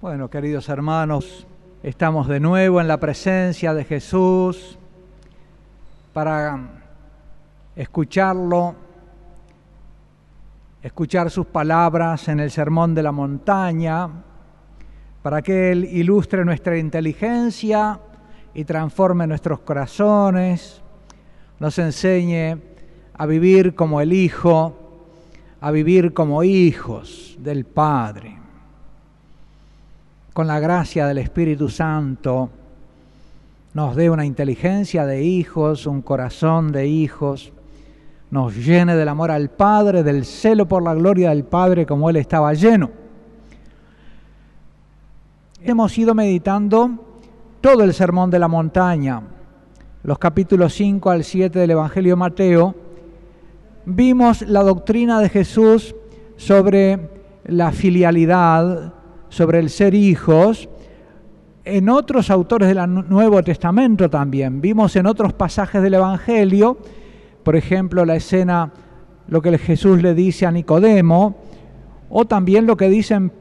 Bueno, queridos hermanos, estamos de nuevo en la presencia de Jesús para escucharlo, escuchar sus palabras en el Sermón de la Montaña, para que Él ilustre nuestra inteligencia y transforme nuestros corazones, nos enseñe a vivir como el Hijo, a vivir como hijos del Padre. Con la gracia del Espíritu Santo nos dé una inteligencia de hijos, un corazón de hijos, nos llene del amor al Padre, del celo por la gloria del Padre como Él estaba lleno. Hemos ido meditando todo el sermón de la montaña, los capítulos 5 al 7 del Evangelio de Mateo, vimos la doctrina de Jesús sobre la filialidad, sobre el ser hijos, en otros autores del Nuevo Testamento también. Vimos en otros pasajes del Evangelio, por ejemplo, la escena, lo que Jesús le dice a Nicodemo, o también lo que dicen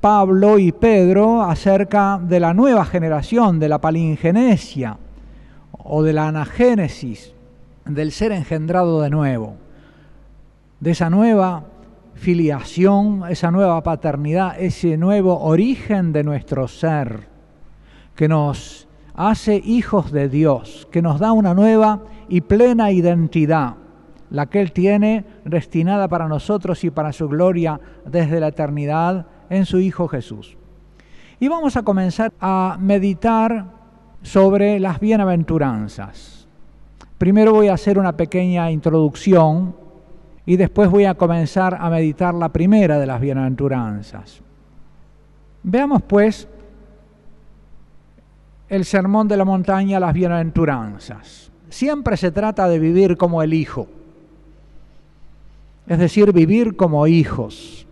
Pablo y Pedro acerca de la nueva generación, de la palingenesia o de la anagénesis, del ser engendrado de nuevo de esa nueva filiación, esa nueva paternidad, ese nuevo origen de nuestro ser, que nos hace hijos de Dios, que nos da una nueva y plena identidad, la que Él tiene destinada para nosotros y para su gloria desde la eternidad en su Hijo Jesús. Y vamos a comenzar a meditar sobre las bienaventuranzas. Primero voy a hacer una pequeña introducción y después voy a comenzar a meditar la primera de las bienaventuranzas. Veamos pues el sermón de la montaña, las bienaventuranzas. Siempre se trata de vivir como el Hijo, es decir, vivir como hijos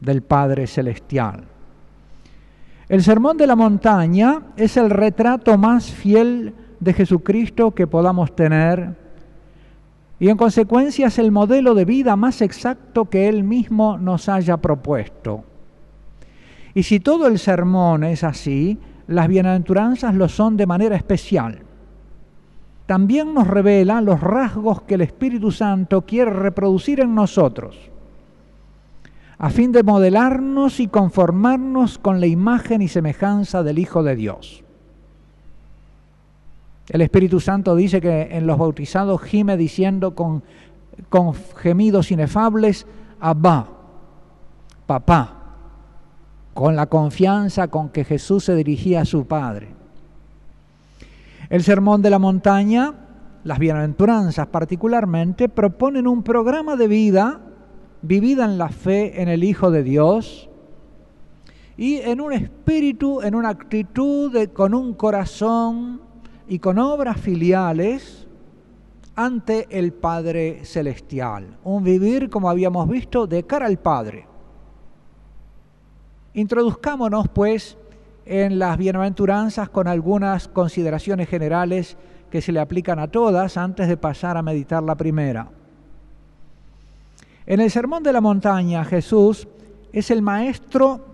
del Padre Celestial. El sermón de la montaña es el retrato más fiel de Jesucristo que podamos tener y en consecuencia es el modelo de vida más exacto que Él mismo nos haya propuesto. Y si todo el sermón es así, las bienaventuranzas lo son de manera especial. También nos revela los rasgos que el Espíritu Santo quiere reproducir en nosotros, a fin de modelarnos y conformarnos con la imagen y semejanza del Hijo de Dios. El Espíritu Santo dice que en los bautizados gime diciendo con, con gemidos inefables, Abba, papá, con la confianza con que Jesús se dirigía a su Padre. El Sermón de la Montaña, las bienaventuranzas particularmente, proponen un programa de vida vivida en la fe en el Hijo de Dios y en un espíritu, en una actitud, de, con un corazón y con obras filiales ante el Padre Celestial. Un vivir, como habíamos visto, de cara al Padre. Introduzcámonos, pues, en las bienaventuranzas con algunas consideraciones generales que se le aplican a todas antes de pasar a meditar la primera. En el Sermón de la Montaña, Jesús es el Maestro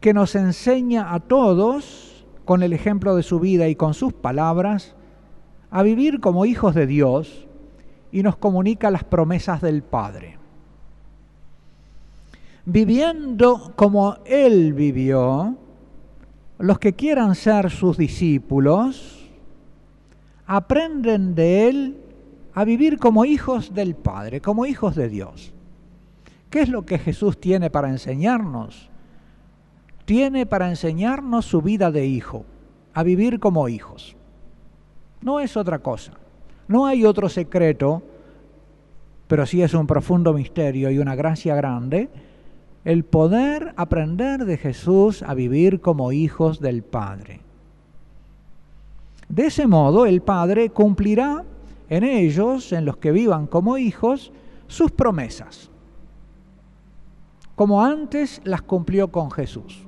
que nos enseña a todos con el ejemplo de su vida y con sus palabras, a vivir como hijos de Dios y nos comunica las promesas del Padre. Viviendo como Él vivió, los que quieran ser sus discípulos aprenden de Él a vivir como hijos del Padre, como hijos de Dios. ¿Qué es lo que Jesús tiene para enseñarnos? Tiene para enseñarnos su vida de hijo, a vivir como hijos. No es otra cosa. No hay otro secreto, pero sí es un profundo misterio y una gracia grande, el poder aprender de Jesús a vivir como hijos del Padre. De ese modo, el Padre cumplirá en ellos, en los que vivan como hijos, sus promesas, como antes las cumplió con Jesús.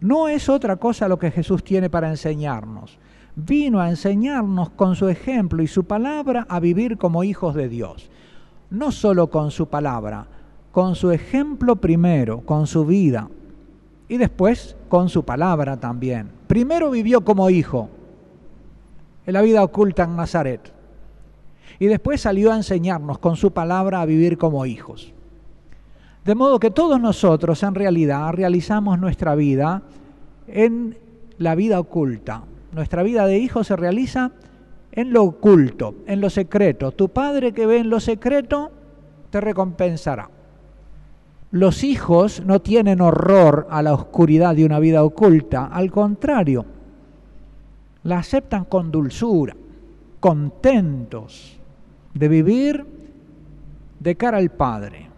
No es otra cosa lo que Jesús tiene para enseñarnos. Vino a enseñarnos con su ejemplo y su palabra a vivir como hijos de Dios. No solo con su palabra, con su ejemplo primero, con su vida, y después con su palabra también. Primero vivió como hijo, en la vida oculta en Nazaret, y después salió a enseñarnos con su palabra a vivir como hijos. De modo que todos nosotros en realidad realizamos nuestra vida en la vida oculta. Nuestra vida de hijo se realiza en lo oculto, en lo secreto. Tu padre que ve en lo secreto te recompensará. Los hijos no tienen horror a la oscuridad de una vida oculta, al contrario, la aceptan con dulzura, contentos de vivir de cara al Padre.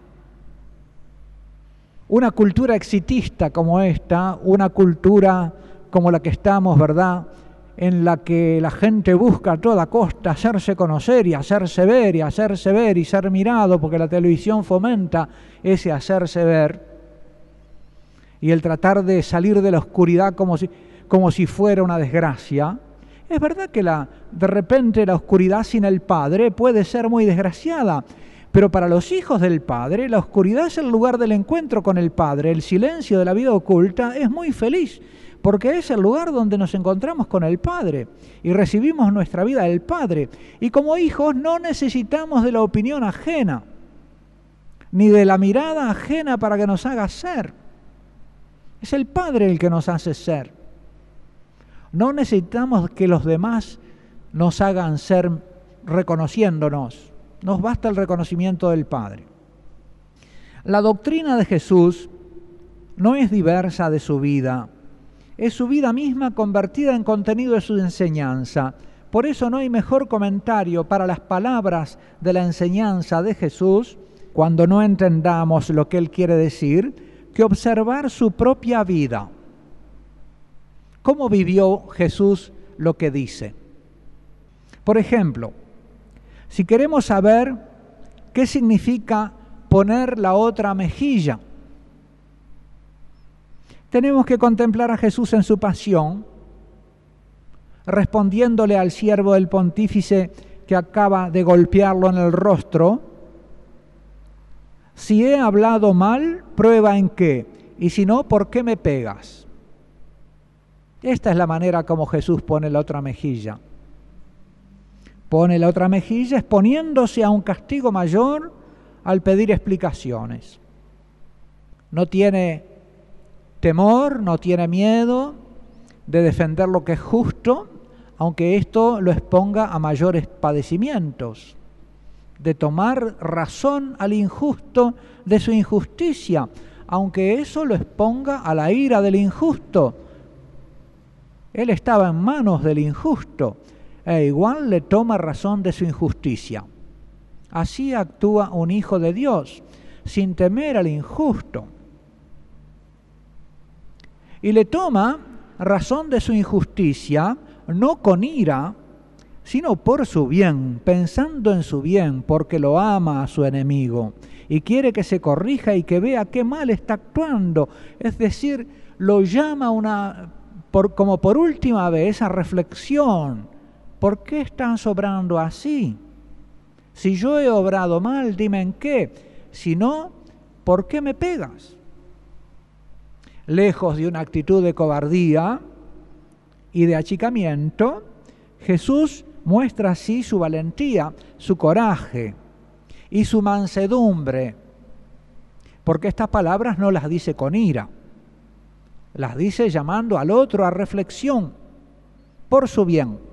Una cultura exitista como esta, una cultura como la que estamos, ¿verdad? En la que la gente busca a toda costa hacerse conocer y hacerse ver y hacerse ver y ser mirado, porque la televisión fomenta ese hacerse ver y el tratar de salir de la oscuridad como si, como si fuera una desgracia. Es verdad que la, de repente la oscuridad sin el Padre puede ser muy desgraciada, pero para los hijos del Padre, la oscuridad es el lugar del encuentro con el Padre. El silencio de la vida oculta es muy feliz, porque es el lugar donde nos encontramos con el Padre y recibimos nuestra vida del Padre. Y como hijos no necesitamos de la opinión ajena, ni de la mirada ajena para que nos haga ser. Es el Padre el que nos hace ser. No necesitamos que los demás nos hagan ser reconociéndonos nos basta el reconocimiento del Padre. La doctrina de Jesús no es diversa de su vida, es su vida misma convertida en contenido de su enseñanza. Por eso no hay mejor comentario para las palabras de la enseñanza de Jesús cuando no entendamos lo que Él quiere decir que observar su propia vida. ¿Cómo vivió Jesús lo que dice? Por ejemplo, si queremos saber qué significa poner la otra mejilla, tenemos que contemplar a Jesús en su pasión, respondiéndole al siervo del pontífice que acaba de golpearlo en el rostro, si he hablado mal, prueba en qué, y si no, ¿por qué me pegas? Esta es la manera como Jesús pone la otra mejilla pone la otra mejilla exponiéndose a un castigo mayor al pedir explicaciones. No tiene temor, no tiene miedo de defender lo que es justo, aunque esto lo exponga a mayores padecimientos, de tomar razón al injusto de su injusticia, aunque eso lo exponga a la ira del injusto. Él estaba en manos del injusto e igual le toma razón de su injusticia. Así actúa un hijo de Dios, sin temer al injusto. Y le toma razón de su injusticia, no con ira, sino por su bien, pensando en su bien, porque lo ama a su enemigo y quiere que se corrija y que vea qué mal está actuando. Es decir, lo llama una, por, como por última vez a reflexión ¿por qué están sobrando así? Si yo he obrado mal, dime en qué. Si no, ¿por qué me pegas? Lejos de una actitud de cobardía y de achicamiento, Jesús muestra así su valentía, su coraje y su mansedumbre, porque estas palabras no las dice con ira, las dice llamando al otro a reflexión por su bien.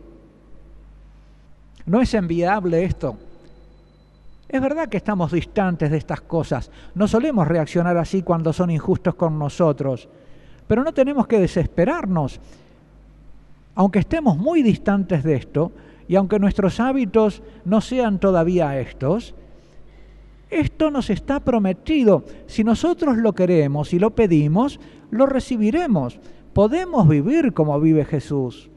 ¿No es enviable esto? Es verdad que estamos distantes de estas cosas. No solemos reaccionar así cuando son injustos con nosotros. Pero no tenemos que desesperarnos. Aunque estemos muy distantes de esto y aunque nuestros hábitos no sean todavía estos, esto nos está prometido. Si nosotros lo queremos y lo pedimos, lo recibiremos. Podemos vivir como vive Jesús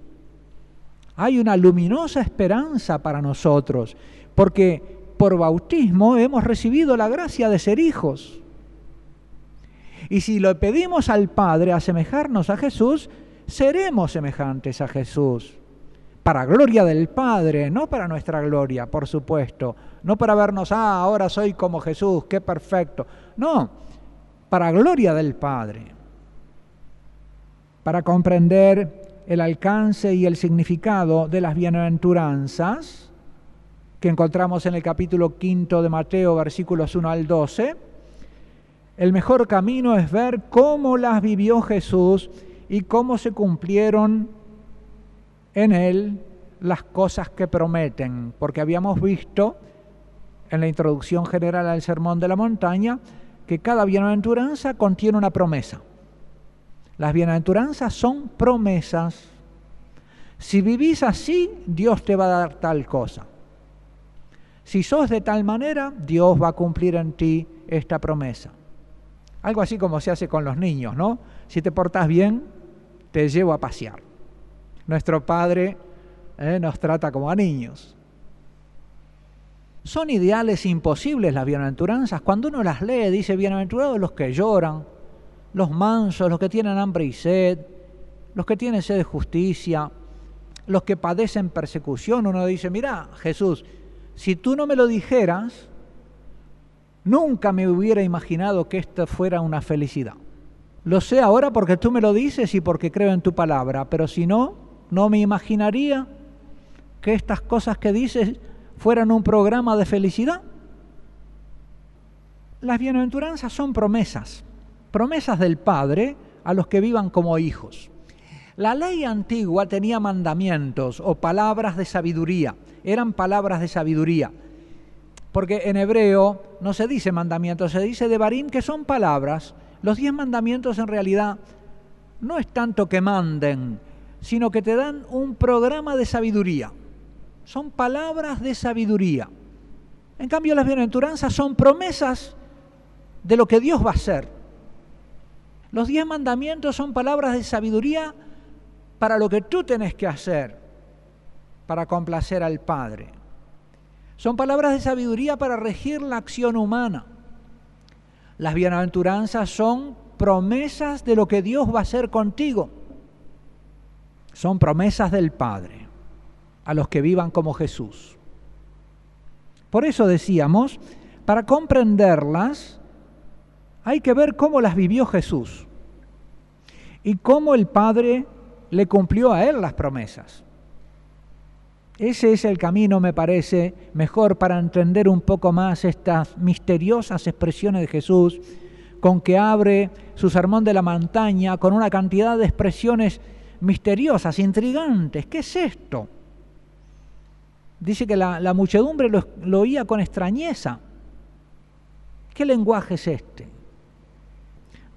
hay una luminosa esperanza para nosotros, porque por bautismo hemos recibido la gracia de ser hijos. Y si lo pedimos al Padre asemejarnos a Jesús, seremos semejantes a Jesús. para gloria del Padre, no para nuestra gloria, por supuesto, no para vernos, ah, ahora soy como Jesús, qué perfecto, no, para gloria del Padre, para comprender el alcance y el significado de las bienaventuranzas que encontramos en el capítulo quinto de Mateo, versículos 1 al 12, el mejor camino es ver cómo las vivió Jesús y cómo se cumplieron en él las cosas que prometen, porque habíamos visto en la introducción general al Sermón de la Montaña que cada bienaventuranza contiene una promesa. Las bienaventuranzas son promesas. Si vivís así, Dios te va a dar tal cosa. Si sos de tal manera, Dios va a cumplir en ti esta promesa. Algo así como se hace con los niños, ¿no? Si te portas bien, te llevo a pasear. Nuestro Padre eh, nos trata como a niños. Son ideales imposibles las bienaventuranzas. Cuando uno las lee, dice, bienaventurados los que lloran, los mansos, los que tienen hambre y sed, los que tienen sed de justicia, los que padecen persecución. Uno dice, mira, Jesús, si tú no me lo dijeras, nunca me hubiera imaginado que esto fuera una felicidad. Lo sé ahora porque tú me lo dices y porque creo en tu palabra, pero si no, no me imaginaría que estas cosas que dices fueran un programa de felicidad. Las bienaventuranzas son promesas, promesas del Padre a los que vivan como hijos. La ley antigua tenía mandamientos o palabras de sabiduría, eran palabras de sabiduría, porque en hebreo no se dice mandamientos, se dice de barín que son palabras. Los diez mandamientos en realidad no es tanto que manden, sino que te dan un programa de sabiduría. Son palabras de sabiduría. En cambio, las bienaventuranzas son promesas de lo que Dios va a hacer. Los diez mandamientos son palabras de sabiduría para lo que tú tenés que hacer para complacer al Padre. Son palabras de sabiduría para regir la acción humana. Las bienaventuranzas son promesas de lo que Dios va a hacer contigo son promesas del Padre a los que vivan como Jesús. Por eso decíamos, para comprenderlas hay que ver cómo las vivió Jesús y cómo el Padre le cumplió a él las promesas. Ese es el camino, me parece, mejor para entender un poco más estas misteriosas expresiones de Jesús, con que abre su sermón de la montaña, con una cantidad de expresiones misteriosas, intrigantes. ¿Qué es esto? Dice que la, muchedumbre lo, lo oía con extrañeza. ¿Qué lenguaje es este?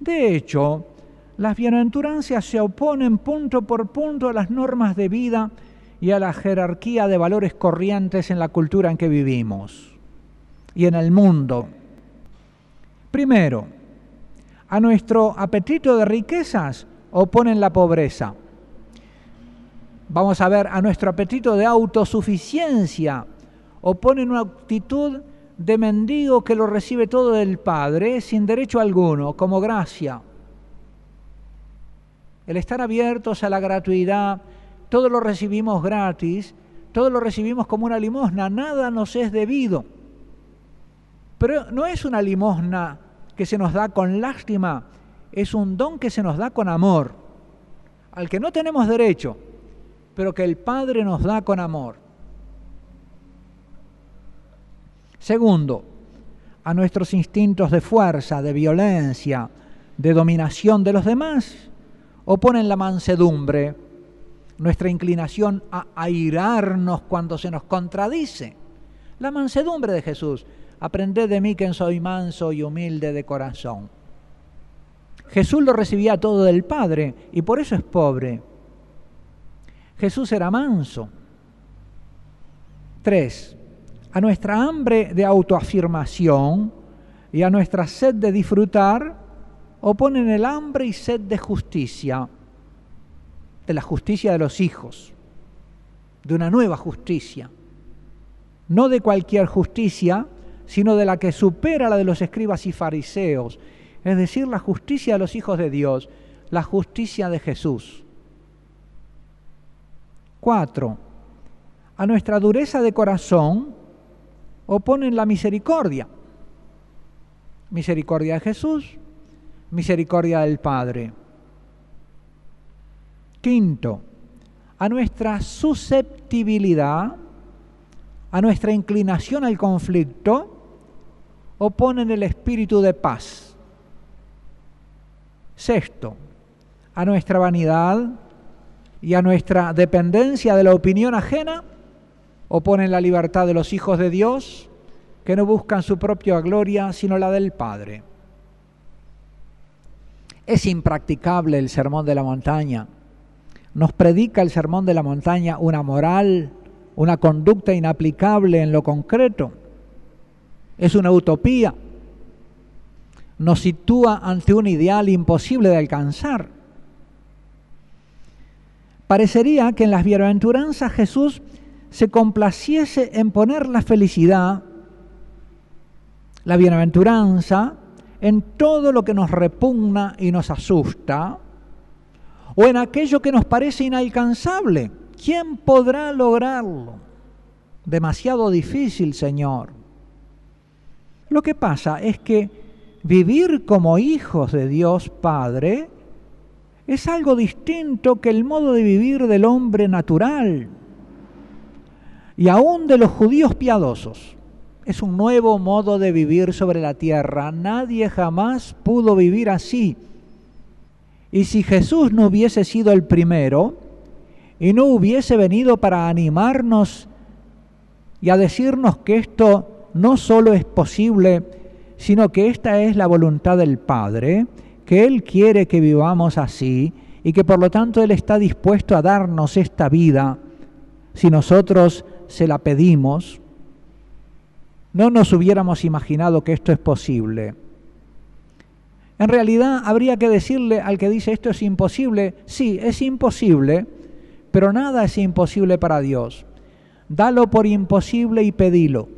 De hecho, las bienaventuranzas se oponen punto por punto a las normas de vida y a la jerarquía de valores corrientes en la cultura en que vivimos y en el mundo. Primero, a nuestro apetito de riquezas oponen la pobreza. Vamos a ver a nuestro apetito de autosuficiencia. Oponen una actitud de mendigo que lo recibe todo del Padre sin derecho alguno, como gracia. El estar abiertos a la gratuidad, todo lo recibimos gratis, todo lo recibimos como una limosna, nada nos es debido. Pero no es una limosna que se nos da con lástima, es un don que se nos da con amor, al que no tenemos derecho, pero que el Padre nos da con amor. Segundo, a nuestros instintos de fuerza, de violencia, de dominación de los demás, oponen la mansedumbre, nuestra inclinación a airarnos cuando se nos contradice. La mansedumbre de Jesús. Aprended de mí que soy manso y humilde de corazón. Jesús lo recibía todo del Padre y por eso es pobre. Jesús era manso. Tres, a nuestra hambre de autoafirmación y a nuestra sed de disfrutar oponen el hambre y sed de justicia, de la justicia de los hijos, de una nueva justicia, no de cualquier justicia, sino de la que supera la de los escribas y fariseos, es decir, la justicia de los hijos de Dios, la justicia de Jesús. Cuatro, a nuestra dureza de corazón oponen la misericordia. Misericordia de Jesús, misericordia del Padre. Quinto, a nuestra susceptibilidad, a nuestra inclinación al conflicto, oponen el espíritu de paz. Sexto, a nuestra vanidad y a nuestra dependencia de la opinión ajena, oponen la libertad de los hijos de Dios, que no buscan su propia gloria, sino la del Padre. Es impracticable el sermón de la montaña. Nos predica el sermón de la montaña una moral, una conducta inaplicable en lo concreto. Es una utopía. Nos sitúa ante un ideal imposible de alcanzar. Parecería que en las bienaventuranzas Jesús se complaciese en poner la felicidad, la bienaventuranza, en todo lo que nos repugna y nos asusta, o en aquello que nos parece inalcanzable. ¿Quién podrá lograrlo? Demasiado difícil, Señor. Lo que pasa es que vivir como hijos de Dios Padre es algo distinto que el modo de vivir del hombre natural y aún de los judíos piadosos. Es un nuevo modo de vivir sobre la tierra. Nadie jamás pudo vivir así. Y si Jesús no hubiese sido el primero y no hubiese venido para animarnos y a decirnos que esto no solo es posible, sino que esta es la voluntad del Padre, que Él quiere que vivamos así y que por lo tanto Él está dispuesto a darnos esta vida si nosotros se la pedimos, no nos hubiéramos imaginado que esto es posible. En realidad habría que decirle al que dice esto es imposible, sí, es imposible, pero nada es imposible para Dios. Dalo por imposible y pedilo.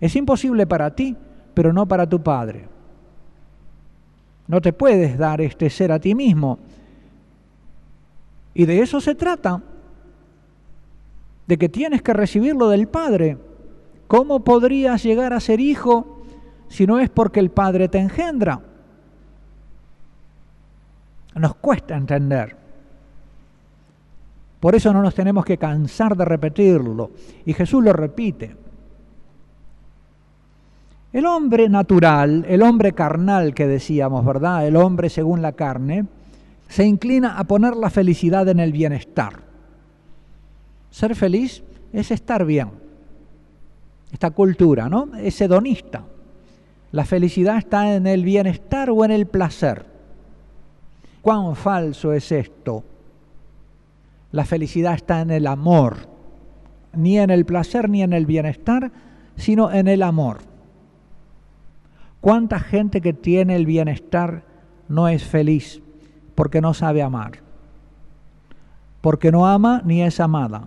Es imposible para ti, pero no para tu Padre. No te puedes dar este ser a ti mismo. Y de eso se trata de que tienes que recibirlo del Padre. ¿Cómo podrías llegar a ser hijo si no es porque el Padre te engendra? Nos cuesta entender. Por eso no nos tenemos que cansar de repetirlo. Y Jesús lo repite. El hombre natural, el hombre carnal que decíamos, ¿verdad? El hombre según la carne, se inclina a poner la felicidad en el bienestar. Ser feliz es estar bien. Esta cultura, ¿no? Es hedonista. La felicidad está en el bienestar o en el placer. ¿Cuán falso es esto? La felicidad está en el amor, ni en el placer ni en el bienestar, sino en el amor. ¿Cuánta gente que tiene el bienestar no es feliz porque no sabe amar? Porque no ama ni es amada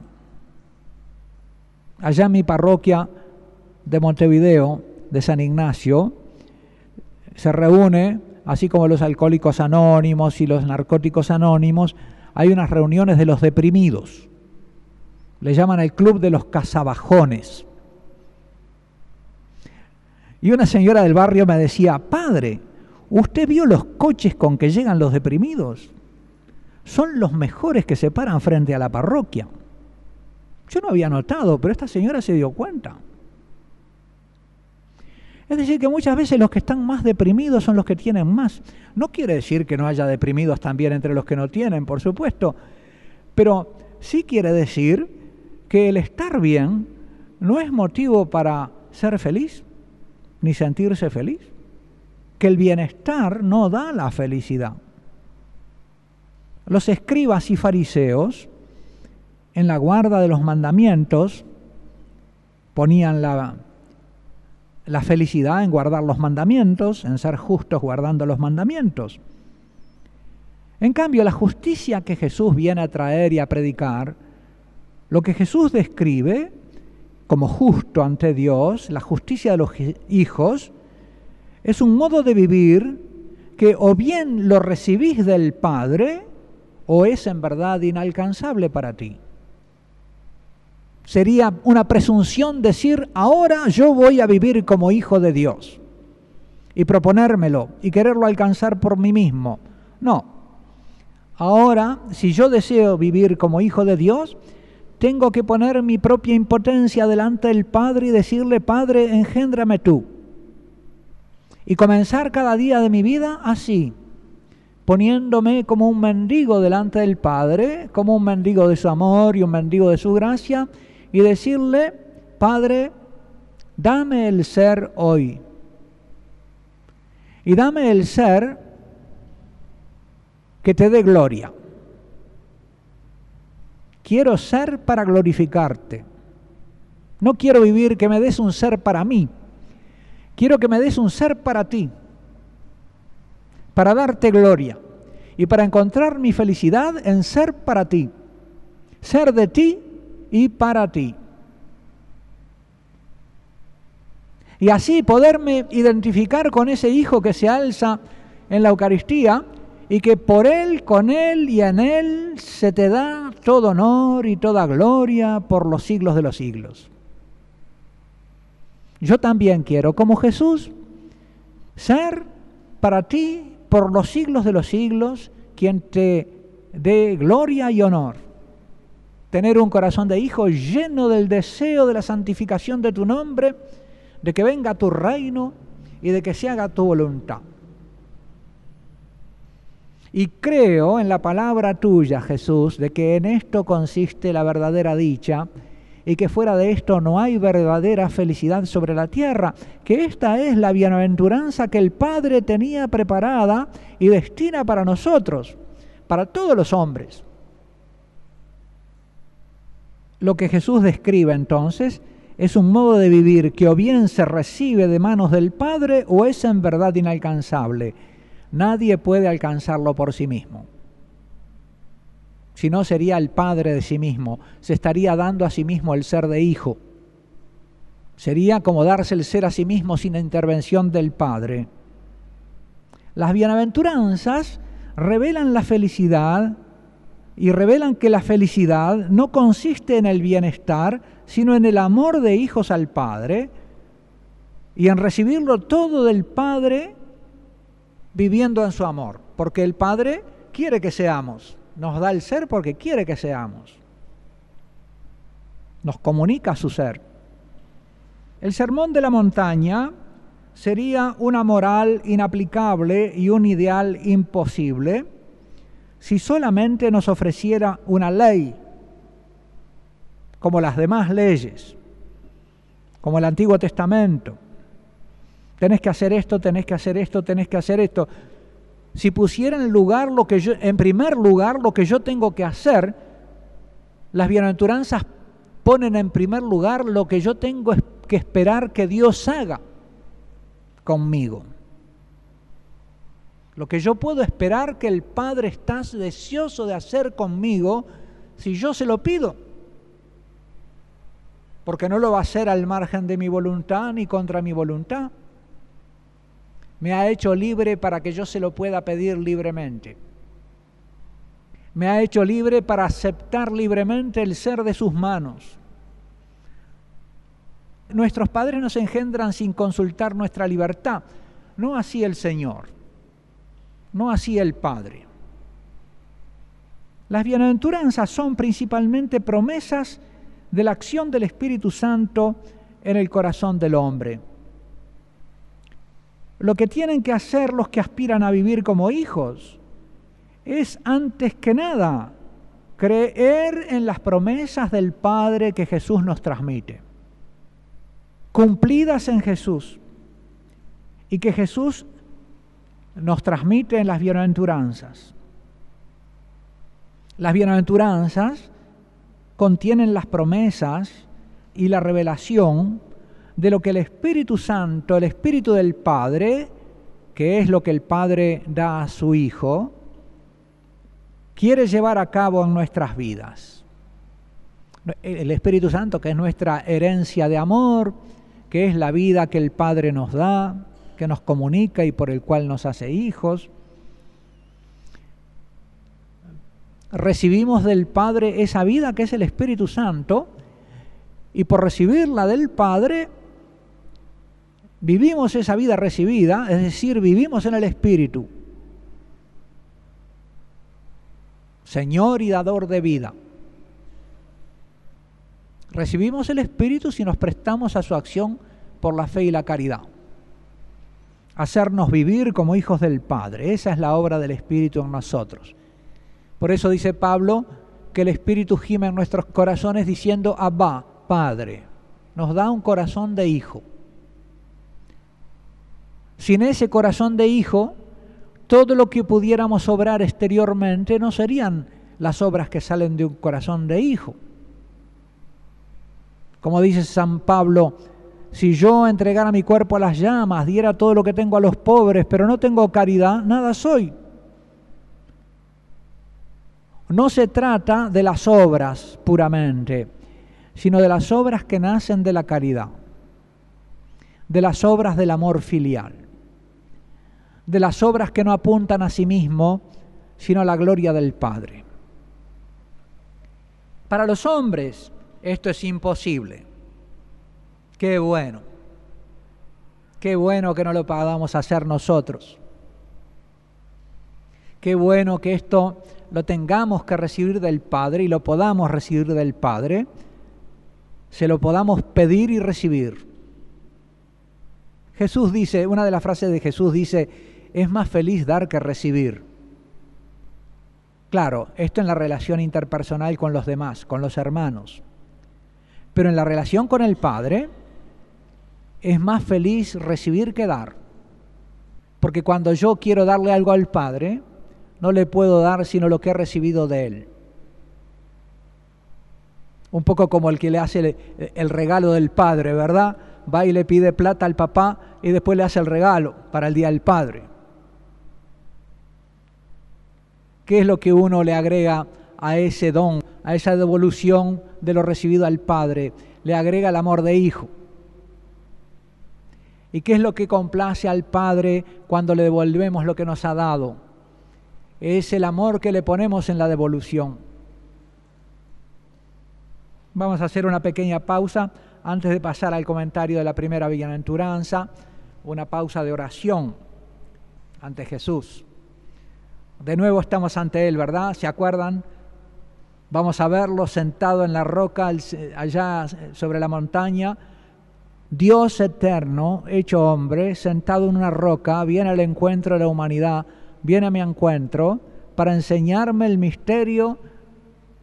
allá en mi parroquia de Montevideo, de San Ignacio, se reúne, así como los alcohólicos anónimos y los narcóticos anónimos, hay unas reuniones de los deprimidos. Le llaman el club de los cazabajones. Y una señora del barrio me decía, padre, ¿usted vio los coches con que llegan los deprimidos? Son los mejores que se paran frente a la parroquia. Yo no había notado, pero esta señora se dio cuenta. Es decir, que muchas veces los que están más deprimidos son los que tienen más. No quiere decir que no haya deprimidos también entre los que no tienen, por supuesto, pero sí quiere decir que el estar bien no es motivo para ser feliz ni sentirse feliz. Que el bienestar no da la felicidad. Los escribas y fariseos en la guarda de los mandamientos, ponían la, la felicidad en guardar los mandamientos, en ser justos guardando los mandamientos. En cambio, la justicia que Jesús viene a traer y a predicar, lo que Jesús describe como justo ante Dios, la justicia de los hijos, es un modo de vivir que o bien lo recibís del Padre o es en verdad inalcanzable para ti. Sería una presunción decir, ahora yo voy a vivir como hijo de Dios y proponérmelo y quererlo alcanzar por mí mismo. No. Ahora, si yo deseo vivir como hijo de Dios, tengo que poner mi propia impotencia delante del Padre y decirle, Padre, engéndrame tú. Y comenzar cada día de mi vida así, poniéndome como un mendigo delante del Padre, como un mendigo de su amor y un mendigo de su gracia, y decirle, Padre, dame el ser hoy. Y dame el ser que te dé gloria. Quiero ser para glorificarte. No quiero vivir que me des un ser para mí. Quiero que me des un ser para ti, para darte gloria y para encontrar mi felicidad en ser para ti, ser de ti y para ti. Y así poderme identificar con ese hijo que se alza en la Eucaristía y que por él, con él y en él se te da todo honor y toda gloria por los siglos de los siglos. Yo también quiero, como Jesús, ser para ti por los siglos de los siglos quien te dé gloria y honor tener un corazón de hijo lleno del deseo de la santificación de tu nombre, de que venga tu reino y de que se haga tu voluntad. Y creo en la palabra tuya, Jesús, de que en esto consiste la verdadera dicha y que fuera de esto no hay verdadera felicidad sobre la tierra, que esta es la bienaventuranza que el Padre tenía preparada y destina para nosotros, para todos los hombres. Lo que Jesús describe entonces es un modo de vivir que o bien se recibe de manos del Padre o es en verdad inalcanzable. Nadie puede alcanzarlo por sí mismo. Si no sería el Padre de sí mismo, se estaría dando a sí mismo el ser de hijo. Sería como darse el ser a sí mismo sin intervención del Padre. Las bienaventuranzas revelan la felicidad y revelan que la felicidad no consiste en el bienestar, sino en el amor de hijos al Padre y en recibirlo todo del Padre viviendo en su amor, porque el Padre quiere que seamos, nos da el ser porque quiere que seamos, nos comunica su ser. El sermón de la montaña sería una moral inaplicable y un ideal imposible, si solamente nos ofreciera una ley, como las demás leyes, como el Antiguo Testamento. Tenés que hacer esto, tenés que hacer esto, tenés que hacer esto. Si pusiera en lugar lo que yo, en primer lugar lo que yo tengo que hacer, las bienaventuranzas ponen en primer lugar lo que yo tengo que esperar que Dios haga conmigo. Lo que yo puedo esperar que el Padre está deseoso de hacer conmigo si yo se lo pido. Porque no lo va a hacer al margen de mi voluntad ni contra mi voluntad. Me ha hecho libre para que yo se lo pueda pedir libremente. Me ha hecho libre para aceptar libremente el ser de sus manos. Nuestros padres nos engendran sin consultar nuestra libertad, no así el Señor no así el Padre. Las bienaventuranzas son principalmente promesas de la acción del Espíritu Santo en el corazón del hombre. Lo que tienen que hacer los que aspiran a vivir como hijos es antes que nada creer en las promesas del Padre que Jesús nos transmite, cumplidas en Jesús, y que Jesús nos transmiten las bienaventuranzas. Las bienaventuranzas contienen las promesas y la revelación de lo que el Espíritu Santo, el Espíritu del Padre, que es lo que el Padre da a su Hijo, quiere llevar a cabo en nuestras vidas. El Espíritu Santo, que es nuestra herencia de amor, que es la vida que el Padre nos da, que nos comunica y por el cual nos hace hijos. Recibimos del Padre esa vida que es el Espíritu Santo Y por recibirla del Padre, vivimos esa vida recibida, es decir, vivimos en el Espíritu. Señor y dador de vida. Recibimos el Espíritu si nos prestamos a su acción por la fe y la caridad. Hacernos vivir como hijos del Padre. Esa es la obra del Espíritu en nosotros. Por eso dice Pablo que el Espíritu gime en nuestros corazones diciendo, Abba, Padre. Nos da un corazón de hijo. Sin ese corazón de hijo, todo lo que pudiéramos obrar exteriormente no serían las obras que salen de un corazón de hijo. Como dice San Pablo, si yo entregara mi cuerpo a las llamas, diera todo lo que tengo a los pobres, pero no tengo caridad, nada soy. No se trata de las obras puramente, sino de las obras que nacen de la caridad, de las obras del amor filial, de las obras que no apuntan a sí mismo, sino a la gloria del Padre. Para los hombres esto es imposible. Qué bueno. Qué bueno que no lo podamos hacer nosotros. Qué bueno que esto lo tengamos que recibir del Padre y lo podamos recibir del Padre. Se lo podamos pedir y recibir. Jesús dice, una de las frases de Jesús dice, es más feliz dar que recibir. Claro, esto en la relación interpersonal con los demás, con los hermanos. Pero en la relación con el Padre es más feliz recibir que dar. Porque cuando yo quiero darle algo al Padre, no le puedo dar sino lo que he recibido de Él. Un poco como el que le hace el, regalo del Padre, ¿verdad? Va y le pide plata al papá y después le hace el regalo para el Día del Padre. ¿Qué es lo que uno le agrega a ese don, a esa devolución de lo recibido al Padre? Le agrega el amor de hijo. ¿Y qué es lo que complace al Padre cuando le devolvemos lo que nos ha dado? Es el amor que le ponemos en la devolución. Vamos a hacer una pequeña pausa antes de pasar al comentario de la primera bienaventuranza, una pausa de oración ante Jesús. De nuevo estamos ante Él, ¿verdad? ¿Se acuerdan? Vamos a verlo sentado en la roca allá sobre la montaña. Dios eterno, hecho hombre, sentado en una roca, viene al encuentro de la humanidad, viene a mi encuentro para enseñarme el misterio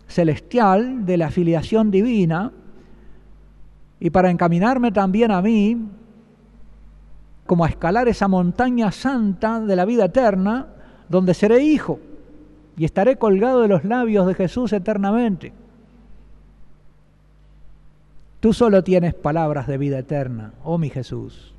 celestial de la filiación divina y para encaminarme también a mí como a escalar esa montaña santa de la vida eterna donde seré hijo y estaré colgado de los labios de Jesús eternamente. Tú solo tienes palabras de vida eterna, oh mi Jesús.